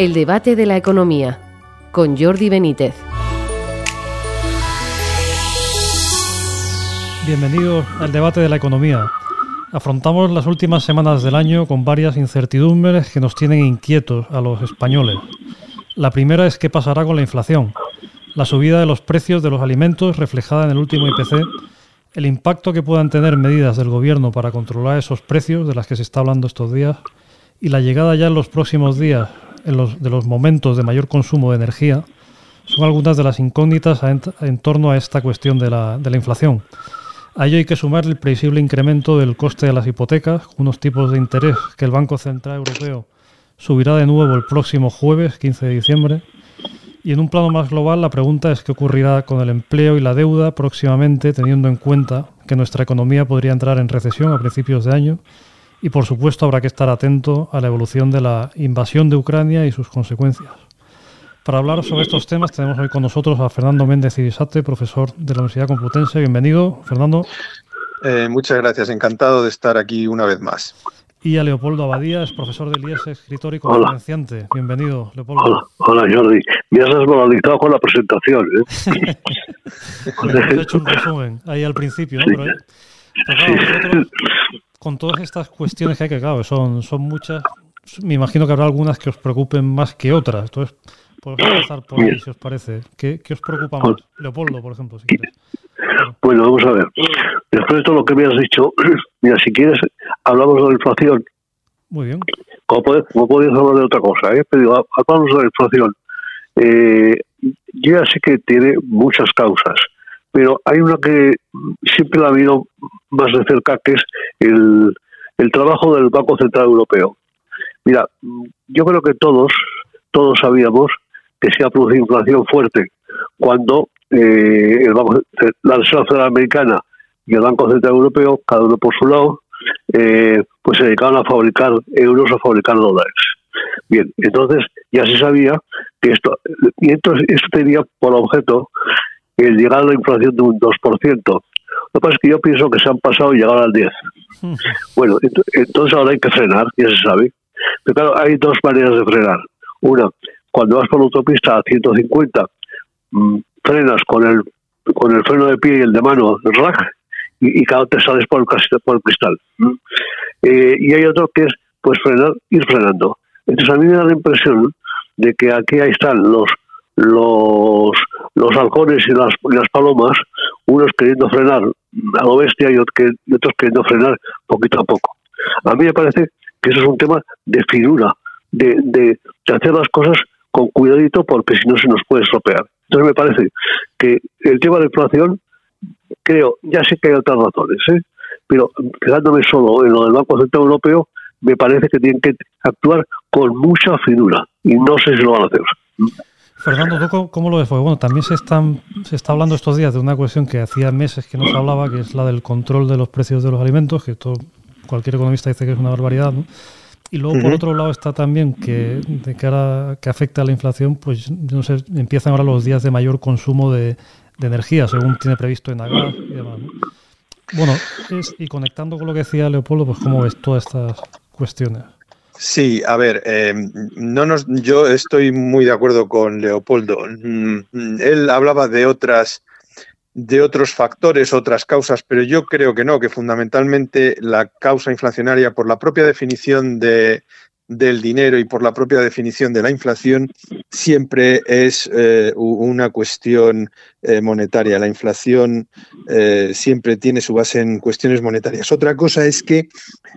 El debate de la economía con Jordi Benítez. Bienvenidos al debate de la economía. Afrontamos las últimas semanas del año con varias incertidumbres que nos tienen inquietos a los españoles. La primera es qué pasará con la inflación, la subida de los precios de los alimentos reflejada en el último IPC, el impacto que puedan tener medidas del gobierno para controlar esos precios de las que se está hablando estos días y la llegada ya en los próximos días en los, de los momentos de mayor consumo de energía son algunas de las incógnitas en, torno a esta cuestión de la, de la inflación. A ello hay que sumar el previsible incremento del coste de las hipotecas, unos tipos de interés que el Banco Central Europeo subirá de nuevo el próximo jueves, 15 de diciembre. Y en un plano más global, la pregunta es qué ocurrirá con el empleo y la deuda próximamente, teniendo en cuenta que nuestra economía podría entrar en recesión a principios de año y por supuesto habrá que estar atento a la evolución de la invasión de Ucrania y sus consecuencias. Para hablar sobre estos temas tenemos hoy con nosotros a Fernando Méndez Irisate, profesor de la Universidad Complutense. Bienvenido, Fernando. Eh, muchas gracias, encantado de estar aquí una vez más. Y a Leopoldo Abadía, es profesor del IES, escritor y conferenciante. Bienvenido, Leopoldo. Hola, hola, Jordi. Me has desmoralizado con la presentación. ¿eh? he hecho un resumen ahí al principio, ¿no? Pero, eh, con todas estas cuestiones que hay que, claro, son, son muchas, me imagino que habrá algunas que os preocupen más que otras. Entonces, podemos empezar por ahí, si os parece. ¿Qué, os preocupa más? Leopoldo, por ejemplo, si quieres. Bueno, vamos a ver. Después de todo lo que me has dicho, mira, si quieres, hablamos de la inflación. Muy bien. Como, podéis hablar de otra cosa, ¿eh? Pero hablamos de la inflación. Eh, yo ya sé que tiene muchas causas pero hay una que siempre la ha habido más de cerca, que es el, el trabajo del Banco Central Europeo. Mira, yo creo que todos, todos sabíamos que se ha producido inflación fuerte cuando eh, el Banco, la Reserva Federal Americana y el Banco Central Europeo, cada uno por su lado, eh, pues se dedicaban a fabricar euros, a fabricar dólares. Bien, entonces ya se sabía que esto, y entonces esto tenía por objeto el llegar a la inflación de un 2%. Lo que pasa es que yo pienso que se han pasado y llegaron al 10. Bueno, entonces ahora hay que frenar, ya se sabe. Pero claro, hay dos maneras de frenar. Una, cuando vas por la autopista a 150, mm, frenas con el con el freno de pie y el de mano, rack, y, y cada te sales por el, por el cristal. Eh, y hay otro que es pues frenar, ir frenando. Entonces a mí me da la impresión de que aquí ahí están los los, los halcones y las, las palomas, unos queriendo frenar a lo bestia y otros queriendo frenar poquito a poco. A mí me parece que eso es un tema de figura, de, de, hacer las cosas con cuidadito porque si no se nos puede estropear. Entonces me parece que el tema de inflación, creo, ya sé que hay otras razones, ¿eh? pero quedándome solo en lo del Banco Central Europeo, me parece que tienen que actuar con mucha finura y no sé si lo van a hacer. Fernando, ¿tú cómo lo ves? Bueno, también se, están, se está hablando estos días de una cuestión que hacía meses que no se hablaba, que es la del control de los precios de los alimentos, que todo, cualquier economista dice que es una barbaridad, ¿no? Y luego, por otro lado, está también que de cara que afecta a la inflación, pues no sé, empiezan ahora los días de mayor consumo de, energía, según tiene previsto en y demás. Bueno, y conectando con lo que decía Leopoldo, pues cómo ves todas estas cuestiones. Sí, a ver, eh, no nos, yo estoy muy de acuerdo con Leopoldo. Mm, él hablaba de otras, de otros factores, otras causas, pero yo creo que no, que fundamentalmente la causa inflacionaria, por la propia definición de, del dinero y por la propia definición de la inflación, siempre es eh, una cuestión eh, monetaria. La inflación siempre tiene su base en cuestiones monetarias. Otra cosa es que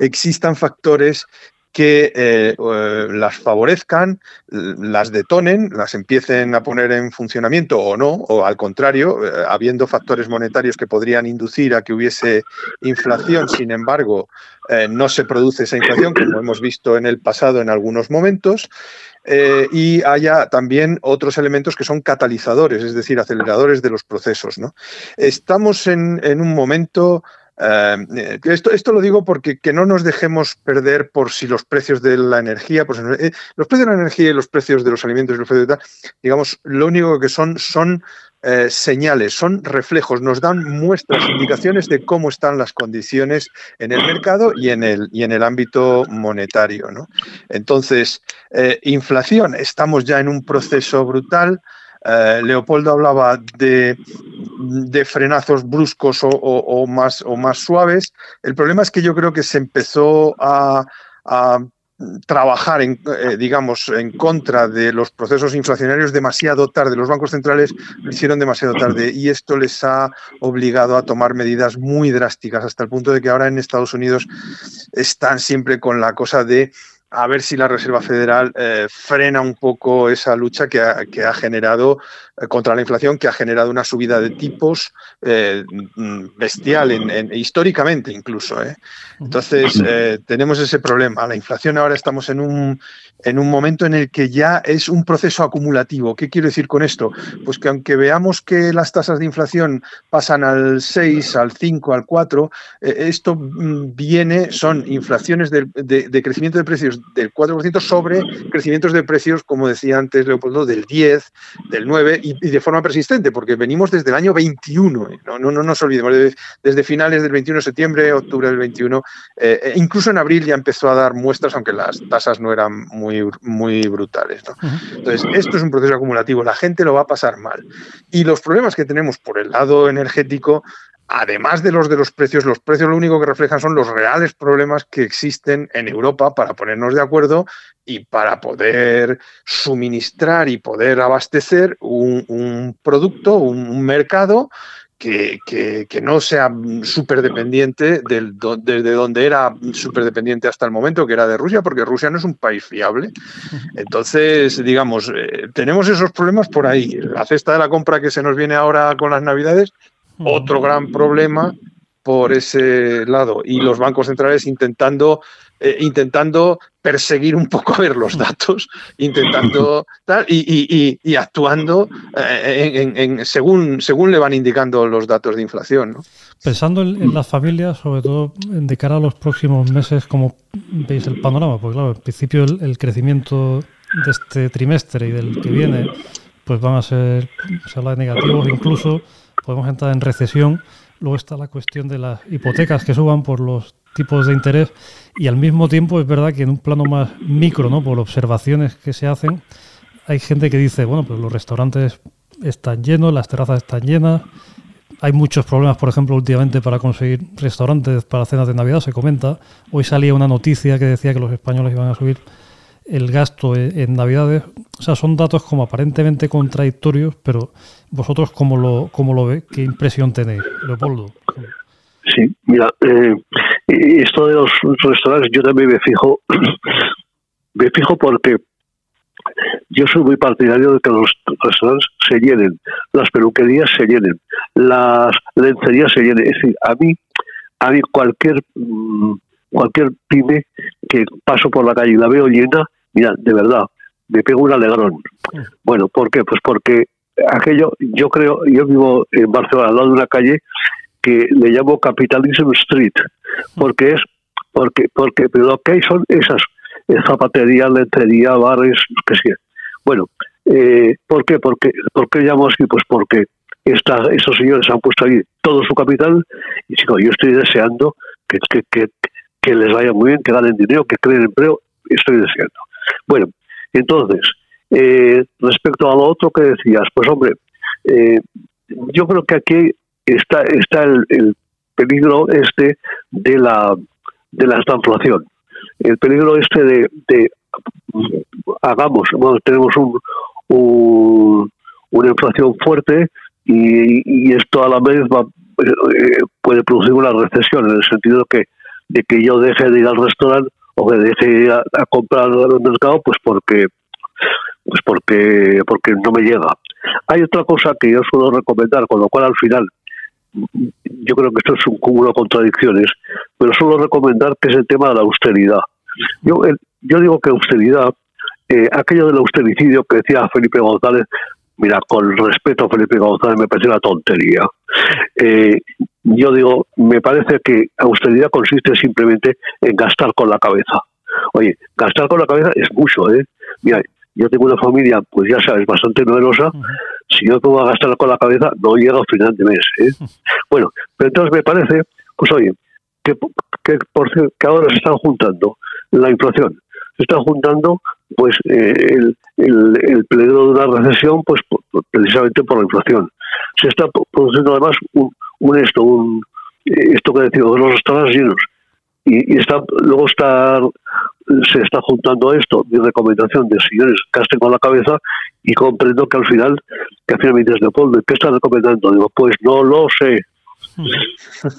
existan factores que eh, eh, las favorezcan, las detonen, las empiecen a poner en funcionamiento o no, o al contrario, eh, habiendo factores monetarios que podrían inducir a que hubiese inflación, sin embargo, no se produce esa inflación, como hemos visto en el pasado en algunos momentos. y haya también otros elementos que son catalizadores, es decir, aceleradores de los procesos. ¿no? Estamos en, en un momento eh, esto, esto lo digo porque que no nos dejemos perder por si los precios de la energía, pues, eh, los precios de la energía y los precios de los alimentos y los precios de tal, digamos, lo único que son son eh, señales, son reflejos, nos dan muestras, indicaciones de cómo están las condiciones en el mercado y en el, y en el ámbito monetario. ¿no? Entonces, eh, inflación, estamos ya en un proceso brutal. Eh, Leopoldo hablaba de, frenazos bruscos o, más, o más suaves. El problema es que yo creo que se empezó a, trabajar, en, eh, digamos, en contra de los procesos inflacionarios demasiado tarde. Los bancos centrales lo hicieron demasiado tarde y esto les ha obligado a tomar medidas muy drásticas hasta el punto de que ahora en Estados Unidos están siempre con la cosa de a ver si la Reserva Federal eh, frena un poco esa lucha que ha, generado eh, contra la inflación, que ha generado una subida de tipos eh, bestial, en, históricamente incluso. Entonces, tenemos ese problema. La inflación ahora estamos en un, en un momento en el que ya es un proceso acumulativo. ¿Qué quiero decir con esto? Pues que aunque veamos que las tasas de inflación pasan al 6, al 5, al 4, esto mm, viene, son inflaciones de crecimiento de precios del 4% sobre crecimientos de precios, como decía antes Leopoldo, del 10, del 9 y, de forma persistente, porque venimos desde el año 21, ¿eh? no, no, no nos olvidemos, desde, finales del 21 de septiembre, octubre del 21, eh, e incluso en abril ya empezó a dar muestras, aunque las tasas no eran muy, muy brutales. Entonces, esto es un proceso acumulativo, la gente lo va a pasar mal. Y los problemas que tenemos por el lado energético además de los de los precios, los precios lo único que reflejan son los reales problemas que existen en Europa para ponernos de acuerdo y para poder suministrar y poder abastecer un, producto, un, mercado que, no sea súper dependiente del, desde donde era súper dependiente hasta el momento, que era de Rusia, porque Rusia no es un país fiable. Entonces, digamos, eh, tenemos esos problemas por ahí. La cesta de la compra que se nos viene ahora con las Navidades otro gran problema por ese lado y los bancos centrales intentando eh, intentando perseguir un poco a ver los datos, intentando tal y, actuando eh, en, según, según le van indicando los datos de inflación. Pensando en, las familias, sobre todo de cara a los próximos meses, ¿cómo veis el panorama? Porque claro, al principio el, crecimiento de este trimestre y del que viene, pues van a ser, se habla de negativos incluso podemos entrar en recesión. Luego está la cuestión de las hipotecas que suban por los tipos de interés y al mismo tiempo es verdad que en un plano más micro, ¿no? por observaciones que se hacen, hay gente que dice, bueno, pues los restaurantes están llenos, las terrazas están llenas, hay muchos problemas, por ejemplo, últimamente para conseguir restaurantes para cenas de Navidad, se comenta. Hoy salía una noticia que decía que los españoles iban a subir el gasto e, en Navidades. O sea, son datos como aparentemente contradictorios, pero vosotros cómo lo, cómo lo ve, qué impresión tenéis, Leopoldo. Sí, mira, eh, esto de los restaurantes yo también me fijo, me fijo porque yo soy muy partidario de que los restaurantes se llenen, las peluquerías se llenen, las lencerías se llenen. Es decir, a mí, a mí cualquier mm, cualquier pyme que paso por la calle y la veo llena, de verdad, me pego un alegrón. Bueno, ¿por qué? Pues porque aquello, yo creo, yo vivo en Barcelona, al lado de una calle que le llamo Capitalism Street, porque es, porque, porque, pero lo que hay son esas zapaterías, lencería, bares, que sé. Bueno, eh, ¿por qué? Porque, ¿Por qué llamo así? Pues porque esta, estos señores han puesto ahí todo su capital y chico, yo estoy deseando que, que, que, que les vaya muy bien, que ganen dinero, que creen empleo, estoy deseando. Bueno, entonces, eh, respecto a lo otro que decías, pues hombre, eh, yo creo que aquí está, está el, peligro este de la, de la estanflación. El peligro este de, hagamos, bueno, tenemos un, una inflación fuerte y, esto a la vez va, eh, puede producir una recesión en el sentido que de que yo deje de ir al restaurante o que deje de ir a, comprar al mercado, pues porque pues porque porque no me llega. Hay otra cosa que yo suelo recomendar, con lo cual al final yo creo que esto es un cúmulo de contradicciones, pero suelo recomendar que es el tema de la austeridad. Yo, yo digo que austeridad, eh, aquello del austericidio que decía Felipe González, Mira, con respeto a Felipe González, me parece una tontería. Eh, yo digo, me parece que austeridad consiste simplemente en gastar con la cabeza. Oye, gastar con la cabeza es mucho, ¿eh? Mira, yo tengo una familia, pues ya sabes, bastante numerosa, si yo puedo gastar con la cabeza, no llega al final de mes. ¿eh? Bueno, pero entonces me parece, pues oye, que, que, por, que ahora se están juntando la inflación, se están juntando pues eh, el, el, el, peligro de una recesión pues precisamente por la inflación. Se está produciendo además un, un esto, un, esto que decimos, los restaurantes llenos. Y, y, está, luego está, se está juntando esto, mi recomendación de señores, casten con la cabeza y comprendo que al final, que al final me dices, Leopoldo, ¿qué estás recomendando? Digo, pues no lo sé.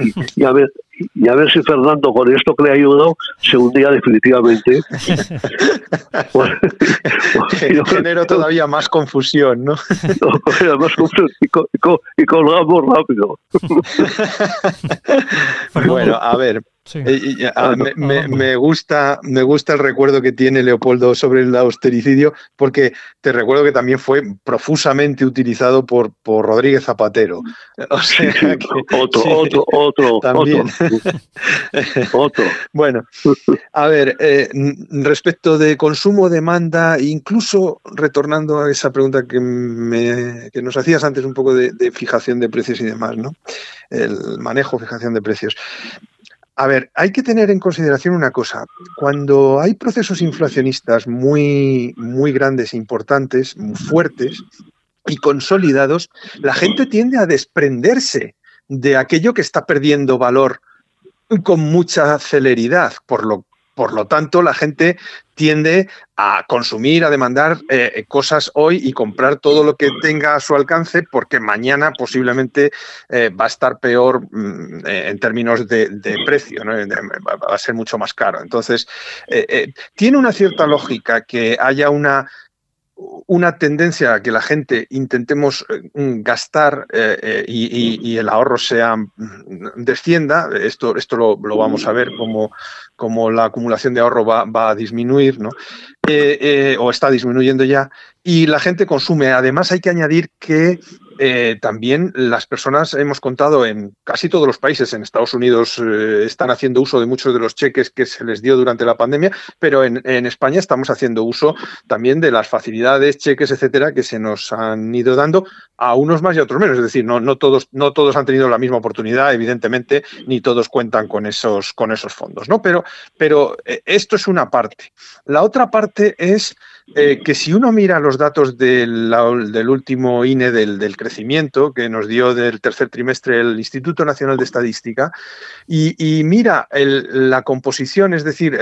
Y, y, a ver, y a ver si Fernando con esto que le ha ayudado se hundía definitivamente. Genero todavía más confusión, ¿no? no más confusión y, col y, colgamos rápido. bueno, a ver, Sí. Eh, a, me, me, me, gusta, me gusta el recuerdo que tiene Leopoldo sobre el austericidio, porque te recuerdo que también fue profusamente utilizado por, por Rodríguez Zapatero. O sea que, otro, sí, otro, otro, también. otro. bueno, a ver, eh, respecto de consumo, demanda, incluso retornando a esa pregunta que, me, nos hacías antes un poco de, de fijación de precios y demás, ¿no? El manejo, fijación de precios. A ver, hay que tener en consideración una cosa. Cuando hay procesos inflacionistas muy, muy grandes, importantes, muy fuertes y consolidados, la gente tiende a desprenderse de aquello que está perdiendo valor con mucha celeridad, por lo por lo tanto, la gente tiende a consumir, a demandar eh, cosas hoy y comprar todo lo que tenga a su alcance porque mañana posiblemente eh, va a estar peor mm, eh, en términos de, precio, va a ser mucho más caro. Entonces, tiene una cierta lógica que haya una una tendencia a que la gente intentemos gastar eh, eh, y, el ahorro sea mm, descienda, esto, esto lo vamos a ver como, como la acumulación de ahorro va, va a disminuir, ¿no? Eh, o está disminuyendo ya, y la gente consume. Además hay que añadir que eh, también las personas, hemos contado en casi todos los países, en Estados Unidos eh, están haciendo uso de muchos de los cheques que se les dio durante la pandemia, pero en, en, España estamos haciendo uso también de las facilidades, cheques, etcétera, que se nos han ido dando a unos más y a otros menos. Es decir, no, no, todos, no todos han tenido la misma oportunidad, evidentemente, ni todos cuentan con esos, con esos fondos, ¿no? Pero, pero eh, esto es una parte. La otra parte es eh, que si uno mira los datos del, del último INE del, del, crecimiento que nos dio del tercer trimestre el Instituto Nacional de Estadística y, mira la composición, es decir,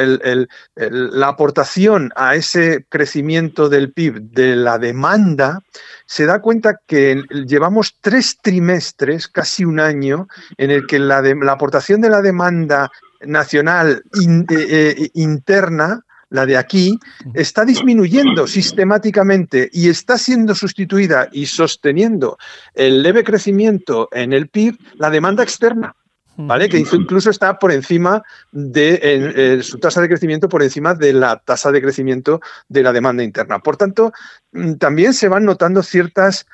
la aportación a ese crecimiento del PIB de la demanda, se da cuenta que llevamos tres trimestres, casi un año, en el que la, la aportación de la demanda nacional in, eh, eh, interna la de aquí, está disminuyendo sistemáticamente y está siendo sustituida y sosteniendo el leve crecimiento en el PIB la demanda externa. ¿Vale? Que incluso está por encima de en, su tasa de crecimiento, por encima de la tasa de crecimiento de la demanda interna. Por tanto, mm, también se van notando ciertas eh,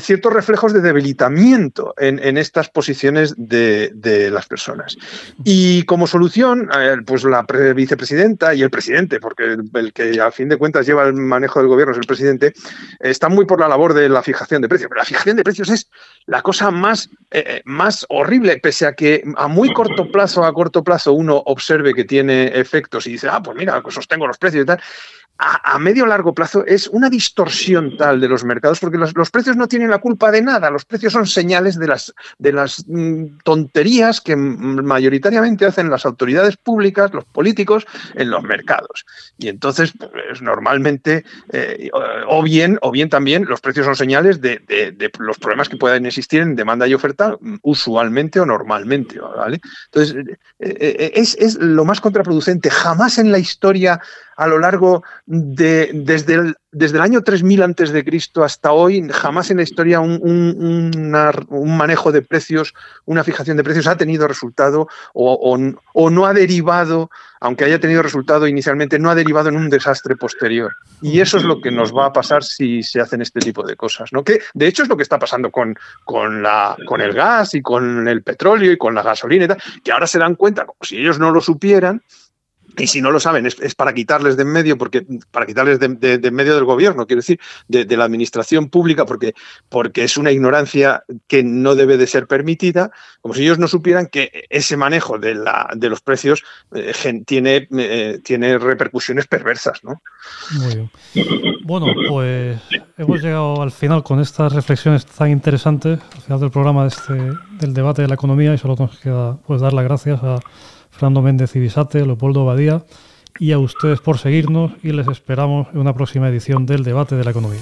ciertos reflejos de debilitamiento en, en estas posiciones de, de, las personas. Y como solución, eh, pues la vicepresidenta y el presidente, porque el, el, que a fin de cuentas lleva el manejo del gobierno es el presidente, están muy por la labor de la fijación de precios. Pero la fijación de precios es la cosa más, eh, más horrible, pese a que a muy corto plazo, a corto plazo, uno observe que tiene efectos y dice, ah, pues mira, pues sostengo los precios y tal a, a medio largo plazo es una distorsión tal de los mercados, porque los, los, precios no tienen la culpa de nada, los precios son señales de las, de las mm, tonterías que mayoritariamente hacen las autoridades públicas, los políticos, en los mercados. Y entonces, pues, normalmente, eh, o bien, o bien también, los precios son señales de, de, los problemas que puedan existir en demanda y oferta, usualmente o normalmente. ¿vale? Entonces, eh, eh, es, es lo más contraproducente. Jamás en la historia a lo largo de desde el, desde el año 3000 antes de Cristo hasta hoy jamás en la historia un, un, manejo de precios, una fijación de precios ha tenido resultado o, o, o, no ha derivado, aunque haya tenido resultado inicialmente, no ha derivado en un desastre posterior. Y eso es lo que nos va a pasar si se hacen este tipo de cosas, ¿no? Que de hecho es lo que está pasando con, con, la, con el gas y con el petróleo y con la gasolina y tal, que ahora se dan cuenta, como si ellos no lo supieran, y si no lo saben, es, para quitarles de en medio, porque, para quitarles de, en medio del gobierno, quiero decir, de, la administración pública, porque, porque es una ignorancia que no debe de ser permitida, como si ellos no supieran que ese manejo de, la, de los precios eh, tiene, eh, tiene repercusiones perversas. ¿no? Muy bien. Bueno, pues hemos llegado al final con estas reflexiones tan interesantes, al final del programa este, del debate de la economía, y solo nos queda pues, dar las gracias a Fernando Méndez Ibisate, Leopoldo Badía y a ustedes por seguirnos y les esperamos en una próxima edición del debate de la economía.